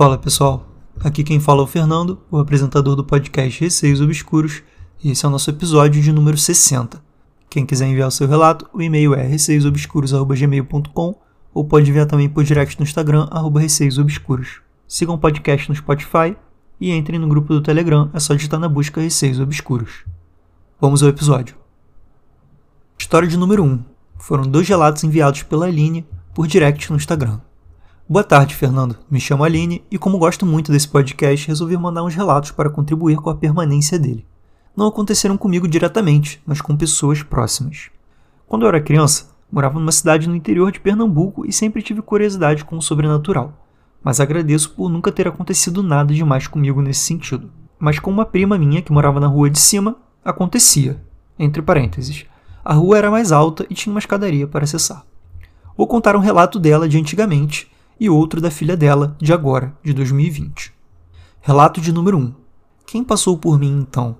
Fala pessoal, aqui quem fala é o Fernando, o apresentador do podcast Receios Obscuros, e esse é o nosso episódio de número 60. Quem quiser enviar o seu relato, o e-mail é receiosobscuros.gmail.com ou pode enviar também por direct no Instagram, arroba receiosobscuros. Sigam o podcast no Spotify e entrem no grupo do Telegram, é só digitar na busca Receios Obscuros. Vamos ao episódio. História de número 1. Foram dois relatos enviados pela Aline por direct no Instagram. Boa tarde, Fernando. Me chamo Aline e, como gosto muito desse podcast, resolvi mandar uns relatos para contribuir com a permanência dele. Não aconteceram comigo diretamente, mas com pessoas próximas. Quando eu era criança, morava numa cidade no interior de Pernambuco e sempre tive curiosidade com o sobrenatural. Mas agradeço por nunca ter acontecido nada demais comigo nesse sentido. Mas com uma prima minha que morava na rua de cima, acontecia. Entre parênteses. A rua era mais alta e tinha uma escadaria para acessar. Vou contar um relato dela de antigamente e outro da filha dela, de agora, de 2020. Relato de número 1. Quem passou por mim então?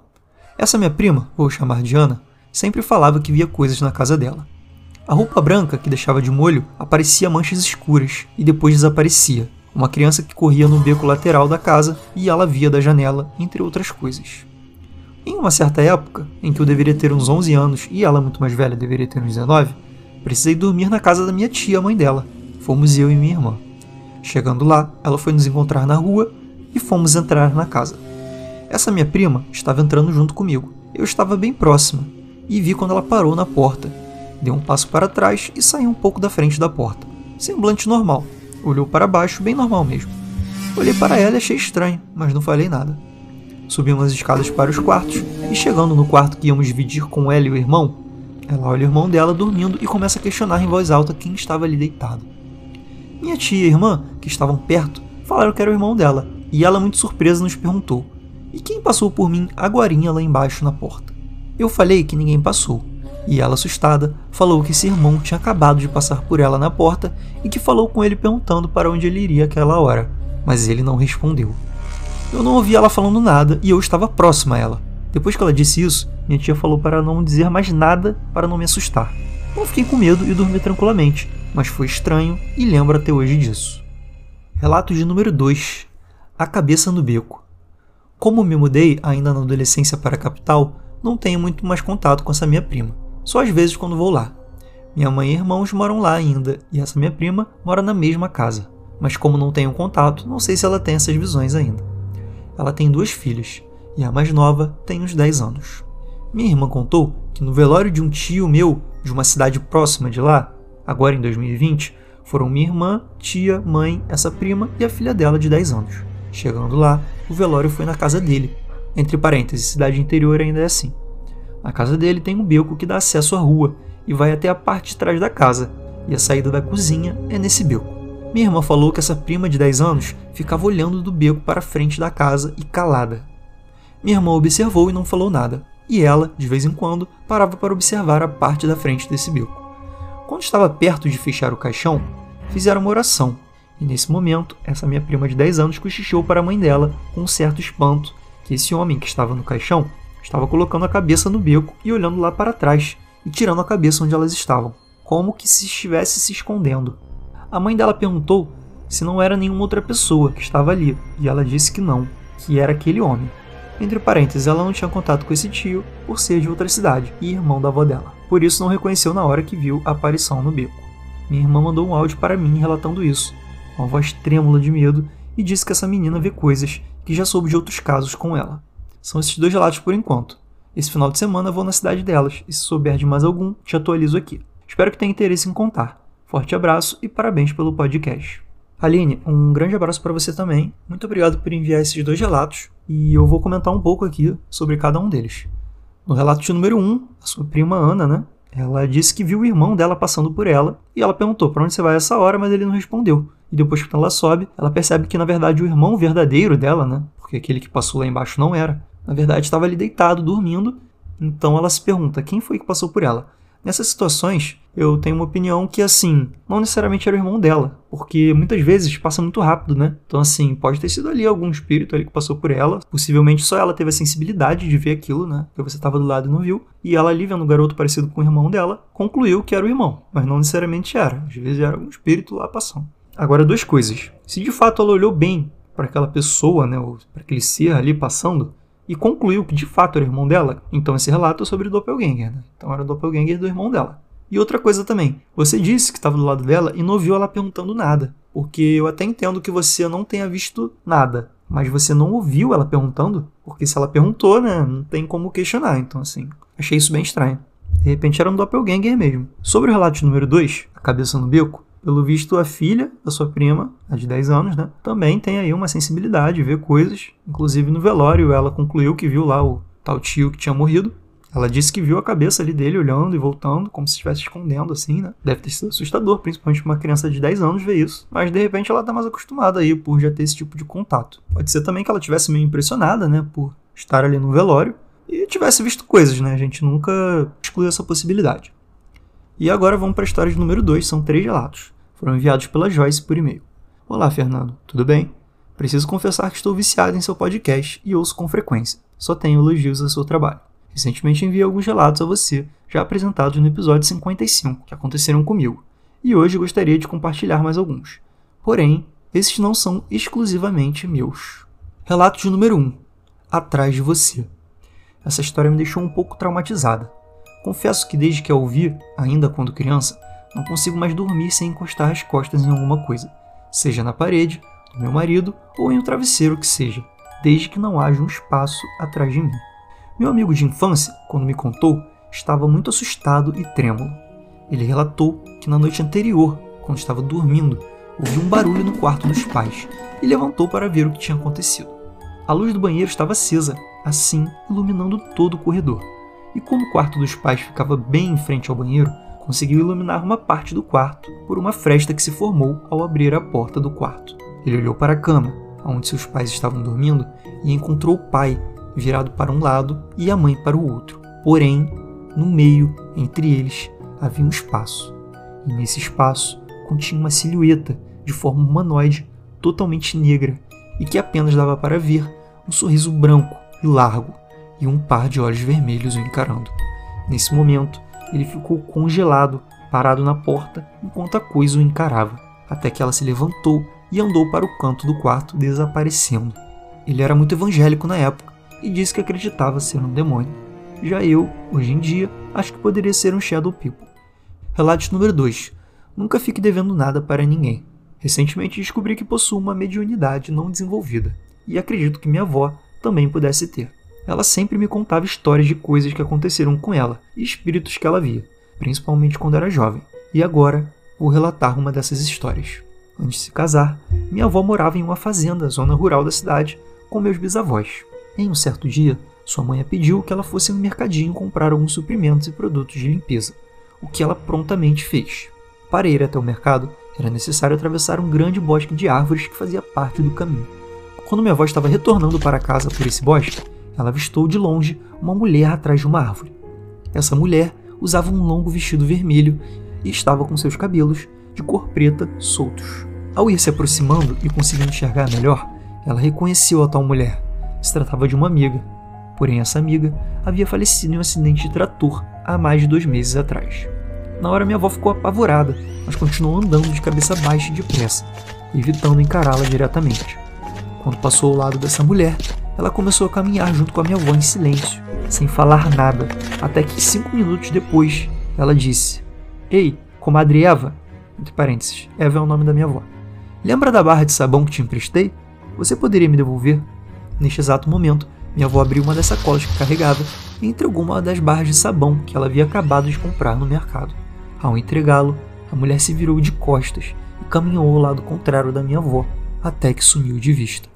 Essa minha prima, vou chamar de Ana, sempre falava que via coisas na casa dela. A roupa branca que deixava de molho aparecia manchas escuras e depois desaparecia. Uma criança que corria no beco lateral da casa e ela via da janela, entre outras coisas. Em uma certa época, em que eu deveria ter uns 11 anos e ela, muito mais velha, deveria ter uns 19, precisei dormir na casa da minha tia, mãe dela. Fomos eu e minha irmã. Chegando lá, ela foi nos encontrar na rua e fomos entrar na casa. Essa minha prima estava entrando junto comigo. Eu estava bem próxima e vi quando ela parou na porta. Deu um passo para trás e saiu um pouco da frente da porta. Semblante normal. Olhou para baixo, bem normal mesmo. Olhei para ela e achei estranho, mas não falei nada. Subimos as escadas para os quartos e chegando no quarto que íamos dividir com ela e o irmão, ela olha o irmão dela dormindo e começa a questionar em voz alta quem estava ali deitado. Minha tia e irmã, que estavam perto, falaram que era o irmão dela, e ela, muito surpresa, nos perguntou: E quem passou por mim agorinha lá embaixo na porta? Eu falei que ninguém passou, e ela, assustada, falou que esse irmão tinha acabado de passar por ela na porta e que falou com ele perguntando para onde ele iria aquela hora, mas ele não respondeu. Eu não ouvi ela falando nada e eu estava próxima a ela. Depois que ela disse isso, minha tia falou para não dizer mais nada para não me assustar. Eu fiquei com medo e dormi tranquilamente, mas foi estranho e lembro até hoje disso. Relato de número 2: A cabeça no beco. Como me mudei ainda na adolescência para a capital, não tenho muito mais contato com essa minha prima, só às vezes quando vou lá. Minha mãe e irmãos moram lá ainda, e essa minha prima mora na mesma casa, mas como não tenho contato, não sei se ela tem essas visões ainda. Ela tem duas filhas, e a mais nova tem uns 10 anos. Minha irmã contou que no velório de um tio meu, de uma cidade próxima de lá, agora em 2020, foram minha irmã, tia, mãe, essa prima e a filha dela de 10 anos. Chegando lá, o velório foi na casa dele. Entre parênteses, cidade interior ainda é assim. Na casa dele tem um beco que dá acesso à rua e vai até a parte de trás da casa, e a saída da cozinha é nesse beco. Minha irmã falou que essa prima de 10 anos ficava olhando do beco para a frente da casa e calada. Minha irmã observou e não falou nada, e ela, de vez em quando, parava para observar a parte da frente desse beco. Quando estava perto de fechar o caixão, fizeram uma oração, e nesse momento, essa minha prima de 10 anos cochichou para a mãe dela, com um certo espanto, que esse homem que estava no caixão estava colocando a cabeça no beco e olhando lá para trás, e tirando a cabeça onde elas estavam, como que se estivesse se escondendo. A mãe dela perguntou se não era nenhuma outra pessoa que estava ali, e ela disse que não, que era aquele homem. Entre parênteses, ela não tinha contato com esse tio por ser de outra cidade e irmão da avó dela por isso não reconheceu na hora que viu a aparição no beco. Minha irmã mandou um áudio para mim relatando isso, com a voz trêmula de medo, e disse que essa menina vê coisas que já soube de outros casos com ela. São esses dois relatos por enquanto. Esse final de semana vou na cidade delas, e se souber de mais algum, te atualizo aqui. Espero que tenha interesse em contar. Forte abraço e parabéns pelo podcast. Aline, um grande abraço para você também. Muito obrigado por enviar esses dois relatos e eu vou comentar um pouco aqui sobre cada um deles. No relato de número 1, um, a sua prima Ana, né? Ela disse que viu o irmão dela passando por ela e ela perguntou para onde você vai essa hora, mas ele não respondeu. E depois que ela sobe, ela percebe que na verdade o irmão verdadeiro dela, né? Porque aquele que passou lá embaixo não era. Na verdade estava ali deitado, dormindo. Então ela se pergunta quem foi que passou por ela. Nessas situações, eu tenho uma opinião que, assim, não necessariamente era o irmão dela, porque muitas vezes passa muito rápido, né? Então, assim, pode ter sido ali algum espírito ali que passou por ela, possivelmente só ela teve a sensibilidade de ver aquilo, né? Que você estava do lado e não viu, e ela ali vendo um garoto parecido com o irmão dela, concluiu que era o irmão, mas não necessariamente era, às vezes era algum espírito lá passando. Agora, duas coisas. Se de fato ela olhou bem para aquela pessoa, né, para aquele ser ali passando, e concluiu que de fato era irmão dela. Então esse relato é sobre o doppelganger, né? Então era o doppelganger do irmão dela. E outra coisa também, você disse que estava do lado dela e não viu ela perguntando nada, porque eu até entendo que você não tenha visto nada, mas você não ouviu ela perguntando, porque se ela perguntou, né, não tem como questionar. Então assim, achei isso bem estranho. De repente era um doppelganger mesmo. Sobre o relato número 2, a cabeça no beco, pelo visto, a filha da sua prima, a de 10 anos, né, também tem aí uma sensibilidade, vê coisas. Inclusive no velório, ela concluiu que viu lá o tal tio que tinha morrido. Ela disse que viu a cabeça ali dele olhando e voltando, como se estivesse escondendo, assim, né? Deve ter sido assustador, principalmente uma criança de 10 anos ver isso. Mas de repente ela tá mais acostumada aí por já ter esse tipo de contato. Pode ser também que ela tivesse meio impressionada, né? Por estar ali no velório e tivesse visto coisas, né? A gente nunca exclui essa possibilidade. E agora vamos para a história de número 2, são três relatos. Foram enviados pela Joyce por e-mail. Olá, Fernando, tudo bem? Preciso confessar que estou viciado em seu podcast e ouço com frequência. Só tenho elogios ao seu trabalho. Recentemente enviei alguns relatos a você, já apresentados no episódio 55, que aconteceram comigo, e hoje gostaria de compartilhar mais alguns. Porém, esses não são exclusivamente meus. Relato de número 1: Atrás de você. Essa história me deixou um pouco traumatizada. Confesso que desde que a ouvi, ainda quando criança, não consigo mais dormir sem encostar as costas em alguma coisa, seja na parede, no meu marido ou em um travesseiro que seja, desde que não haja um espaço atrás de mim. Meu amigo de infância, quando me contou, estava muito assustado e trêmulo. Ele relatou que na noite anterior, quando estava dormindo, ouviu um barulho no quarto dos pais e levantou para ver o que tinha acontecido. A luz do banheiro estava acesa, assim iluminando todo o corredor e como o quarto dos pais ficava bem em frente ao banheiro, conseguiu iluminar uma parte do quarto por uma fresta que se formou ao abrir a porta do quarto. Ele olhou para a cama, onde seus pais estavam dormindo, e encontrou o pai virado para um lado e a mãe para o outro. Porém, no meio, entre eles, havia um espaço. E nesse espaço continha uma silhueta de forma humanoide, totalmente negra, e que apenas dava para ver um sorriso branco e largo e um par de olhos vermelhos o encarando. Nesse momento, ele ficou congelado, parado na porta, enquanto a coisa o encarava, até que ela se levantou e andou para o canto do quarto, desaparecendo. Ele era muito evangélico na época e disse que acreditava ser um demônio. Já eu, hoje em dia, acho que poderia ser um Shadow People. Relato número 2. Nunca fique devendo nada para ninguém. Recentemente descobri que possuo uma mediunidade não desenvolvida, e acredito que minha avó também pudesse ter. Ela sempre me contava histórias de coisas que aconteceram com ela e espíritos que ela via, principalmente quando era jovem. E agora vou relatar uma dessas histórias. Antes de se casar, minha avó morava em uma fazenda, zona rural da cidade, com meus bisavós. Em um certo dia, sua mãe a pediu que ela fosse no mercadinho comprar alguns suprimentos e produtos de limpeza, o que ela prontamente fez. Para ir até o mercado, era necessário atravessar um grande bosque de árvores que fazia parte do caminho. Quando minha avó estava retornando para casa por esse bosque, ela avistou de longe uma mulher atrás de uma árvore. Essa mulher usava um longo vestido vermelho e estava com seus cabelos, de cor preta, soltos. Ao ir se aproximando e conseguindo enxergar melhor, ela reconheceu a tal mulher. Se tratava de uma amiga. Porém, essa amiga havia falecido em um acidente de trator há mais de dois meses atrás. Na hora, minha avó ficou apavorada, mas continuou andando de cabeça baixa e depressa, evitando encará-la diretamente. Quando passou ao lado dessa mulher, ela começou a caminhar junto com a minha avó em silêncio, sem falar nada, até que cinco minutos depois ela disse: Ei, comadre Eva, entre parênteses, Eva é o nome da minha avó. Lembra da barra de sabão que te emprestei? Você poderia me devolver? Neste exato momento, minha avó abriu uma das sacolas que carregava e entregou uma das barras de sabão que ela havia acabado de comprar no mercado. Ao entregá-lo, a mulher se virou de costas e caminhou ao lado contrário da minha avó, até que sumiu de vista.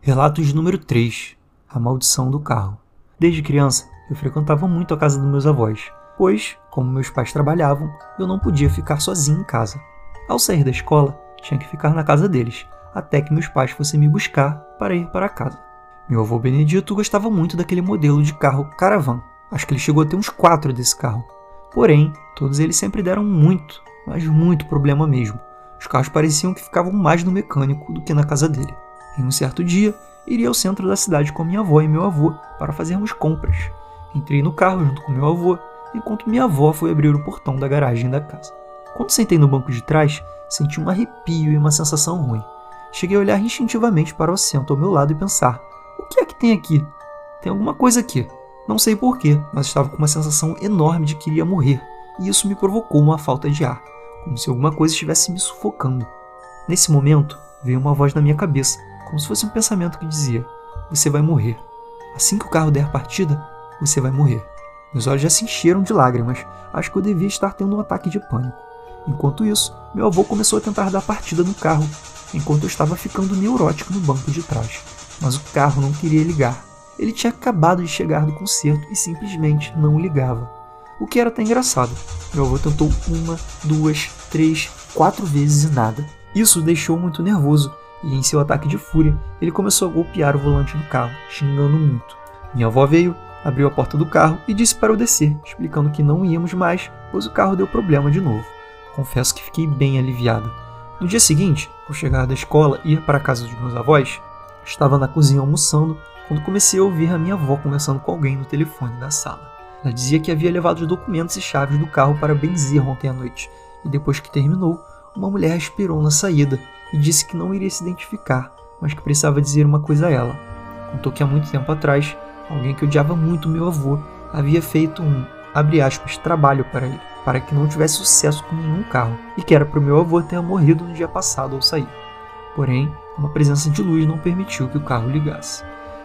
Relatos número 3 A Maldição do Carro. Desde criança, eu frequentava muito a casa dos meus avós, pois, como meus pais trabalhavam, eu não podia ficar sozinho em casa. Ao sair da escola, tinha que ficar na casa deles, até que meus pais fossem me buscar para ir para casa. Meu avô Benedito gostava muito daquele modelo de carro Caravan. Acho que ele chegou a ter uns quatro desse carro. Porém, todos eles sempre deram muito, mas muito problema mesmo. Os carros pareciam que ficavam mais no mecânico do que na casa dele. Em um certo dia, iria ao centro da cidade com minha avó e meu avô para fazermos compras. Entrei no carro junto com meu avô, enquanto minha avó foi abrir o portão da garagem da casa. Quando sentei no banco de trás, senti um arrepio e uma sensação ruim. cheguei a olhar instintivamente para o assento ao meu lado e pensar: o que é que tem aqui? Tem alguma coisa aqui. Não sei porquê, mas estava com uma sensação enorme de que iria morrer, e isso me provocou uma falta de ar, como se alguma coisa estivesse me sufocando. Nesse momento, veio uma voz na minha cabeça, como se fosse um pensamento que dizia: Você vai morrer. Assim que o carro der partida, você vai morrer. Meus olhos já se encheram de lágrimas. Acho que eu devia estar tendo um ataque de pânico. Enquanto isso, meu avô começou a tentar dar partida no carro, enquanto eu estava ficando neurótico no banco de trás. Mas o carro não queria ligar. Ele tinha acabado de chegar do concerto e simplesmente não ligava. O que era até engraçado. Meu avô tentou uma, duas, três, quatro vezes e nada. Isso deixou muito nervoso e, em seu ataque de fúria, ele começou a golpear o volante do carro, xingando muito. Minha avó veio, abriu a porta do carro e disse para eu descer, explicando que não íamos mais, pois o carro deu problema de novo. Confesso que fiquei bem aliviado. No dia seguinte, ao chegar da escola e ir para a casa dos meus avós, estava na cozinha almoçando quando comecei a ouvir a minha avó conversando com alguém no telefone da sala. Ela dizia que havia levado os documentos e chaves do carro para benzer ontem à noite, e depois que terminou, uma mulher esperou na saída e disse que não iria se identificar, mas que precisava dizer uma coisa a ela. Contou que há muito tempo atrás, alguém que odiava muito meu avô havia feito um, aspas, trabalho para ele, para que não tivesse sucesso com nenhum carro, e que era para o meu avô ter morrido no dia passado ao sair. Porém, uma presença de luz não permitiu que o carro ligasse.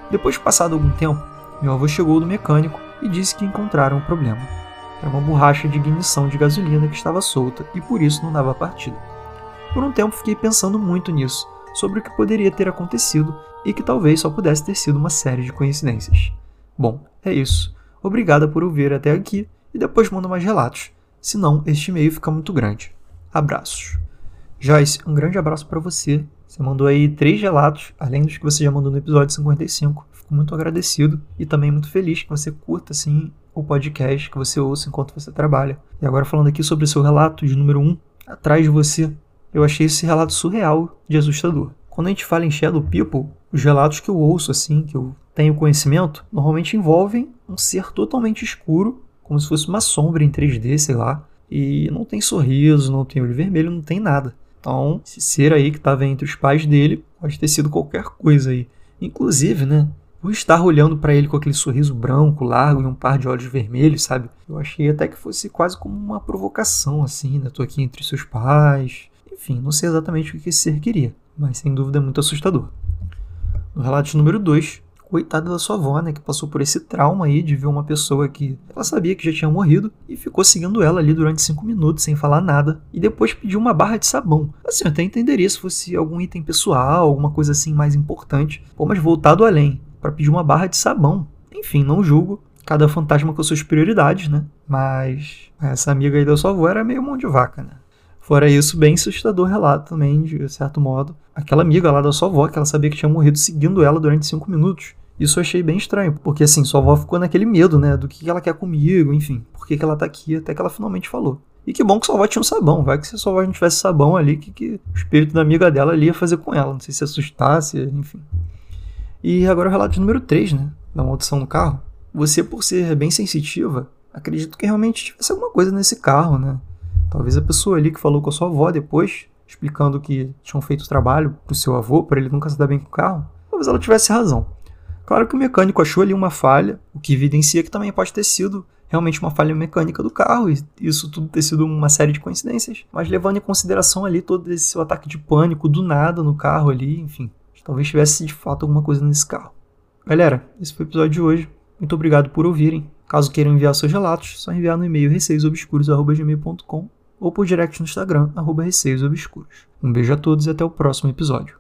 Depois de passado algum tempo, meu avô chegou do mecânico e disse que encontraram o problema. Era uma borracha de ignição de gasolina que estava solta e por isso não dava partida. Por um tempo fiquei pensando muito nisso, sobre o que poderia ter acontecido e que talvez só pudesse ter sido uma série de coincidências. Bom, é isso. Obrigada por ouvir até aqui e depois manda mais relatos, senão este e-mail fica muito grande. Abraços. Joyce, um grande abraço para você. Você mandou aí três relatos, além dos que você já mandou no episódio 55. Fico muito agradecido e também muito feliz que você curta assim o podcast, que você ouça enquanto você trabalha. E agora falando aqui sobre o seu relato de número 1, um, atrás de você, eu achei esse relato surreal de assustador. Quando a gente fala em Shadow People, os relatos que eu ouço, assim, que eu tenho conhecimento, normalmente envolvem um ser totalmente escuro, como se fosse uma sombra em 3D, sei lá, e não tem sorriso, não tem olho vermelho, não tem nada. Então, esse ser aí que estava entre os pais dele pode ter sido qualquer coisa aí. Inclusive, né, por estar olhando para ele com aquele sorriso branco, largo e um par de olhos vermelhos, sabe? Eu achei até que fosse quase como uma provocação, assim, né? Tô aqui entre seus pais. Enfim, não sei exatamente o que esse ser queria, mas sem dúvida é muito assustador. No relato número 2, coitada da sua avó, né, que passou por esse trauma aí de ver uma pessoa que ela sabia que já tinha morrido e ficou seguindo ela ali durante cinco minutos sem falar nada e depois pediu uma barra de sabão. Assim, eu até entenderia se fosse algum item pessoal, alguma coisa assim mais importante, pô, mas voltado além para pedir uma barra de sabão. Enfim, não julgo. Cada fantasma com suas prioridades, né? Mas essa amiga aí da sua avó era meio mão de vaca, né? Fora isso, bem assustador relato também, de certo modo. Aquela amiga lá da sua avó, que ela sabia que tinha morrido seguindo ela durante cinco minutos. Isso eu achei bem estranho, porque assim, sua avó ficou naquele medo, né? Do que ela quer comigo, enfim, por que, ela tá aqui, até que ela finalmente falou. E que bom que sua avó tinha um sabão, vai que se sua avó não tivesse sabão ali, que, que o espírito da amiga dela ali ia fazer com ela. Não sei se assustasse, enfim. E agora o relato número 3, né? Da maldição no carro. Você, por ser bem sensitiva, acredito que realmente tivesse alguma coisa nesse carro, né? Talvez a pessoa ali que falou com a sua avó depois, explicando que tinham feito o trabalho pro seu avô, para ele nunca se dar bem com o carro, talvez ela tivesse razão. Claro que o mecânico achou ali uma falha, o que evidencia que também pode ter sido realmente uma falha mecânica do carro, e isso tudo ter sido uma série de coincidências. Mas levando em consideração ali todo esse ataque de pânico do nada no carro ali, enfim, Talvez tivesse de fato alguma coisa nesse carro. Galera, esse foi o episódio de hoje. Muito obrigado por ouvirem. Caso queiram enviar seus relatos, só enviar no e-mail receiosobscuros.gmail.com ou por direct no Instagram, arroba receiosobscuros. Um beijo a todos e até o próximo episódio.